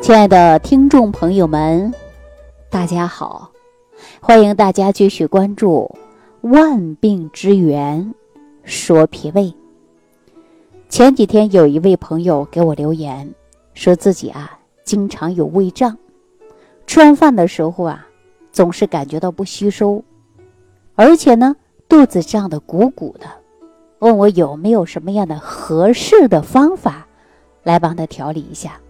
亲爱的听众朋友们，大家好！欢迎大家继续关注《万病之源说脾胃》。前几天有一位朋友给我留言，说自己啊经常有胃胀，吃完饭的时候啊总是感觉到不吸收，而且呢肚子胀得鼓鼓的，问我有没有什么样的合适的方法来帮他调理一下。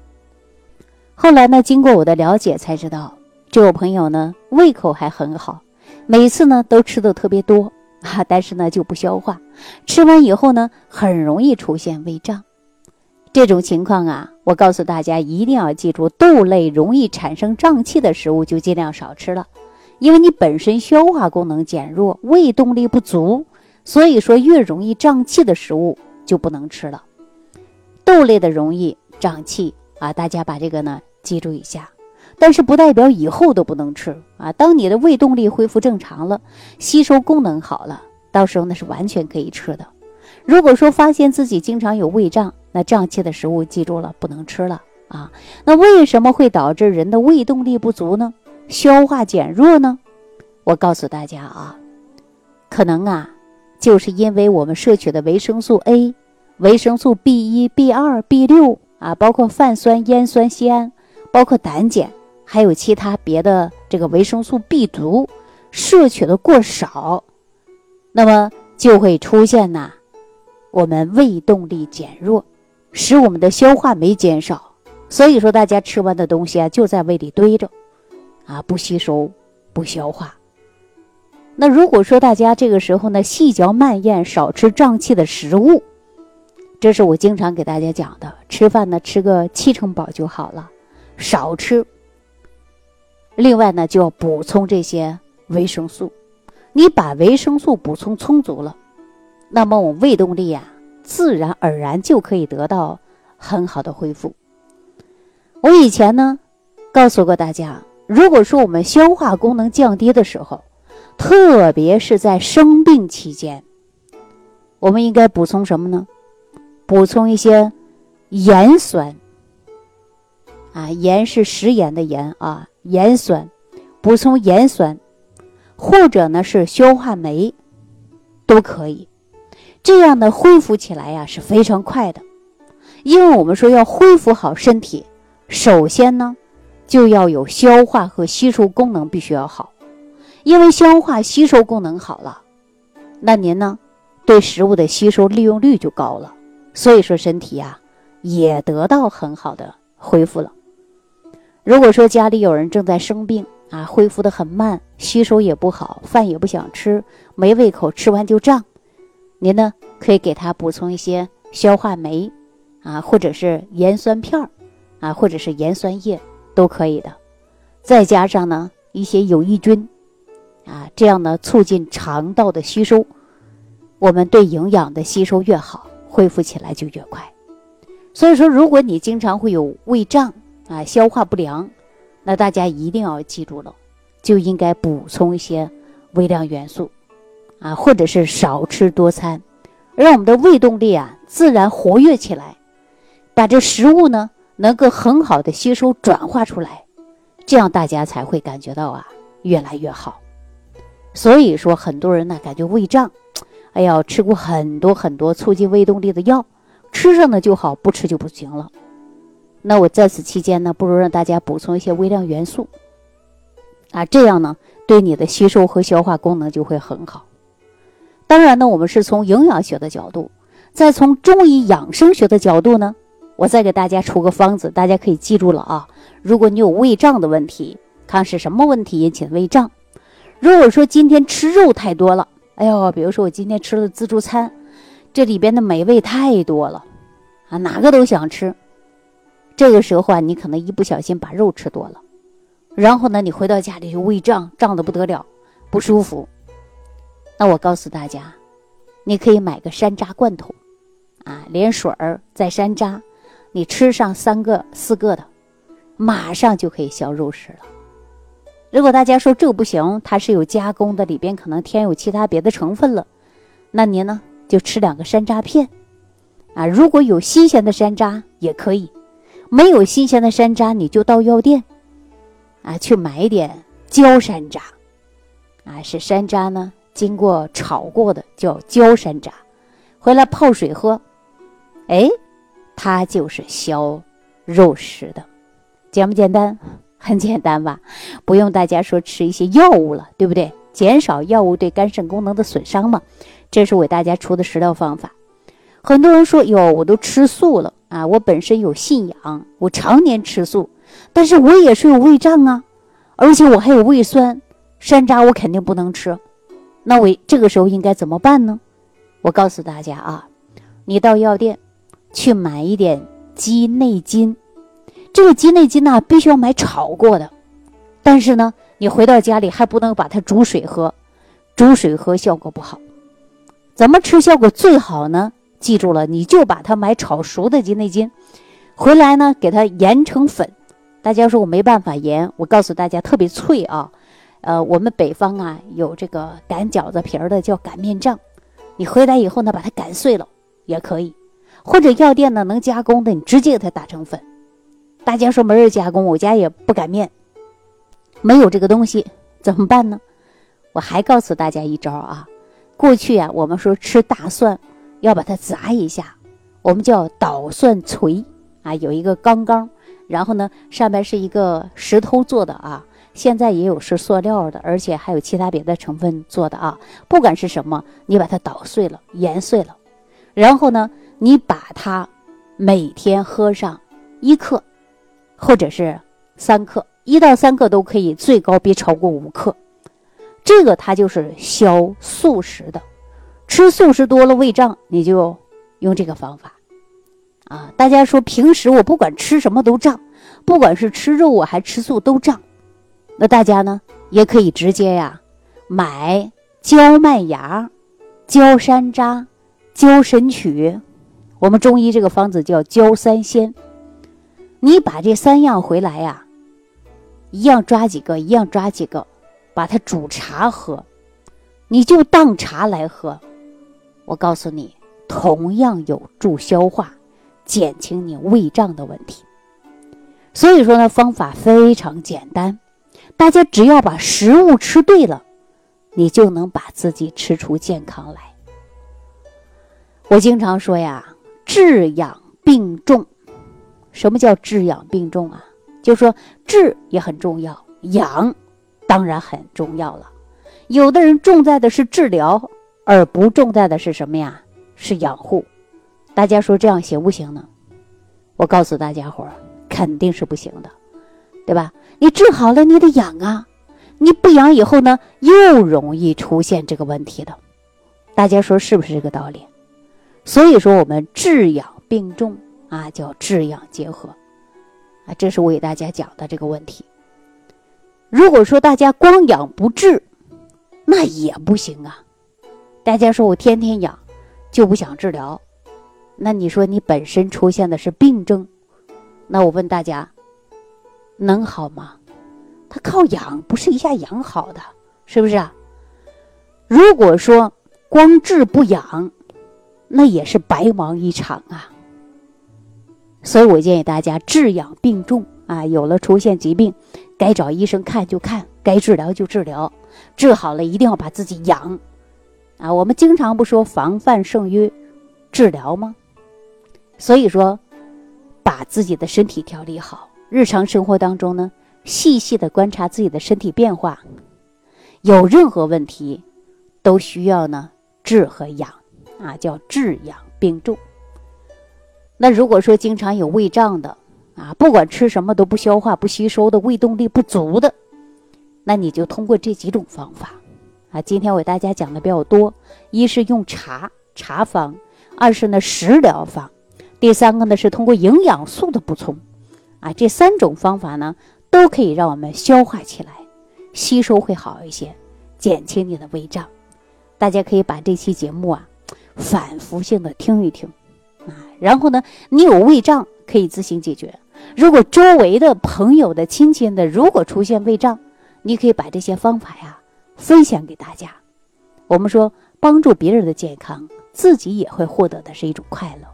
后来呢，经过我的了解才知道，这位朋友呢胃口还很好，每次呢都吃的特别多啊，但是呢就不消化，吃完以后呢很容易出现胃胀。这种情况啊，我告诉大家一定要记住，豆类容易产生胀气的食物就尽量少吃了，因为你本身消化功能减弱，胃动力不足，所以说越容易胀气的食物就不能吃了。豆类的容易胀气啊，大家把这个呢。记住一下，但是不代表以后都不能吃啊。当你的胃动力恢复正常了，吸收功能好了，到时候那是完全可以吃的。如果说发现自己经常有胃胀，那胀气的食物记住了不能吃了啊。那为什么会导致人的胃动力不足呢？消化减弱呢？我告诉大家啊，可能啊，就是因为我们摄取的维生素 A、维生素 B 一、B 二、B 六啊，包括泛酸、烟酸酰胺。包括胆碱，还有其他别的这个维生素 B 族摄取的过少，那么就会出现呐，我们胃动力减弱，使我们的消化酶减少。所以说，大家吃完的东西啊，就在胃里堆着，啊，不吸收，不消化。那如果说大家这个时候呢，细嚼慢咽，少吃胀气的食物，这是我经常给大家讲的，吃饭呢吃个七成饱就好了。少吃。另外呢，就要补充这些维生素。你把维生素补充充足了，那么我胃动力啊，自然而然就可以得到很好的恢复。我以前呢，告诉过大家，如果说我们消化功能降低的时候，特别是在生病期间，我们应该补充什么呢？补充一些盐酸。啊，盐是食盐的盐啊，盐酸，补充盐酸，或者呢是消化酶，都可以。这样的恢复起来呀是非常快的，因为我们说要恢复好身体，首先呢就要有消化和吸收功能必须要好，因为消化吸收功能好了，那您呢对食物的吸收利用率就高了，所以说身体呀也得到很好的恢复了。如果说家里有人正在生病啊，恢复的很慢，吸收也不好，饭也不想吃，没胃口，吃完就胀，您呢可以给他补充一些消化酶，啊，或者是盐酸片儿，啊，或者是盐酸液都可以的，再加上呢一些有益菌，啊，这样呢促进肠道的吸收，我们对营养的吸收越好，恢复起来就越快。所以说，如果你经常会有胃胀，啊，消化不良，那大家一定要记住了，就应该补充一些微量元素，啊，或者是少吃多餐，让我们的胃动力啊自然活跃起来，把这食物呢能够很好的吸收转化出来，这样大家才会感觉到啊越来越好。所以说，很多人呢感觉胃胀，哎呀，吃过很多很多促进胃动力的药，吃上呢就好，不吃就不行了。那我在此期间呢，不如让大家补充一些微量元素，啊，这样呢，对你的吸收和消化功能就会很好。当然呢，我们是从营养学的角度，再从中医养生学的角度呢，我再给大家出个方子，大家可以记住了啊。如果你有胃胀的问题，看是什么问题引起的胃胀。如果说今天吃肉太多了，哎呦，比如说我今天吃了自助餐，这里边的美味太多了，啊，哪个都想吃。这个时候啊，你可能一不小心把肉吃多了，然后呢，你回到家里就胃胀，胀得不得了，不舒服。那我告诉大家，你可以买个山楂罐头，啊，连水儿再山楂，你吃上三个四个的，马上就可以消肉食了。如果大家说这不行，它是有加工的，里边可能添有其他别的成分了，那您呢就吃两个山楂片，啊，如果有新鲜的山楂也可以。没有新鲜的山楂，你就到药店，啊，去买点焦山楂，啊，是山楂呢经过炒过的，叫焦山楂，回来泡水喝，哎，它就是消肉食的，简不简单？很简单吧？不用大家说吃一些药物了，对不对？减少药物对肝肾功能的损伤嘛，这是为大家出的食疗方法。很多人说哟，我都吃素了啊，我本身有信仰，我常年吃素，但是我也是有胃胀啊，而且我还有胃酸，山楂我肯定不能吃。那我这个时候应该怎么办呢？我告诉大家啊，你到药店去买一点鸡内金，这个鸡内金呢必须要买炒过的，但是呢，你回到家里还不能把它煮水喝，煮水喝效果不好。怎么吃效果最好呢？记住了，你就把它买炒熟的鸡内金，回来呢给它研成粉。大家说我没办法研，我告诉大家特别脆啊。呃，我们北方啊有这个擀饺子皮儿的叫擀面杖，你回来以后呢把它擀碎了也可以，或者药店呢能加工的，你直接给它打成粉。大家说没人加工，我家也不擀面，没有这个东西怎么办呢？我还告诉大家一招啊，过去啊我们说吃大蒜。要把它砸一下，我们叫捣蒜锤啊，有一个钢缸，然后呢上面是一个石头做的啊，现在也有是塑料的，而且还有其他别的成分做的啊。不管是什么，你把它捣碎了、研碎了，然后呢，你把它每天喝上一克，或者是三克，一到三克都可以，最高别超过五克。这个它就是消素食的。吃素食多了胃胀，你就用这个方法啊！大家说平时我不管吃什么都胀，不管是吃肉啊还吃素都胀，那大家呢也可以直接呀买焦麦芽、焦山楂、焦神曲，我们中医这个方子叫焦三仙。你把这三样回来呀，一样抓几个，一样抓几个，把它煮茶喝，你就当茶来喝。我告诉你，同样有助消化，减轻你胃胀的问题。所以说呢，方法非常简单，大家只要把食物吃对了，你就能把自己吃出健康来。我经常说呀，治养病重。什么叫治养病重啊？就说治也很重要，养当然很重要了。有的人重在的是治疗。而不重在的是什么呀？是养护。大家说这样行不行呢？我告诉大家伙儿，肯定是不行的，对吧？你治好了，你得养啊！你不养以后呢，又容易出现这个问题的。大家说是不是这个道理？所以说我们治养并重啊，叫治养结合啊，这是我给大家讲的这个问题。如果说大家光养不治，那也不行啊。大家说我天天养，就不想治疗，那你说你本身出现的是病症，那我问大家，能好吗？他靠养不是一下养好的，是不是啊？如果说光治不养，那也是白忙一场啊。所以我建议大家治养并重啊，有了出现疾病，该找医生看就看，该治疗就治疗，治好了一定要把自己养。啊，我们经常不说防范胜于治疗吗？所以说，把自己的身体调理好，日常生活当中呢，细细的观察自己的身体变化，有任何问题，都需要呢治和养，啊，叫治养并重。那如果说经常有胃胀的，啊，不管吃什么都不消化不吸收的，胃动力不足的，那你就通过这几种方法。啊，今天我给大家讲的比较多，一是用茶茶方，二是呢食疗方，第三个呢是通过营养素的补充，啊，这三种方法呢都可以让我们消化起来，吸收会好一些，减轻你的胃胀。大家可以把这期节目啊反复性的听一听，啊，然后呢你有胃胀可以自行解决。如果周围的朋友的亲戚的如果出现胃胀，你可以把这些方法呀。分享给大家，我们说帮助别人的健康，自己也会获得的是一种快乐。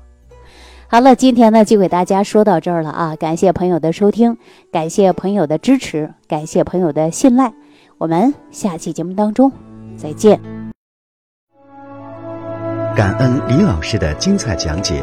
好了，今天呢就给大家说到这儿了啊！感谢朋友的收听，感谢朋友的支持，感谢朋友的信赖。我们下期节目当中再见。感恩李老师的精彩讲解。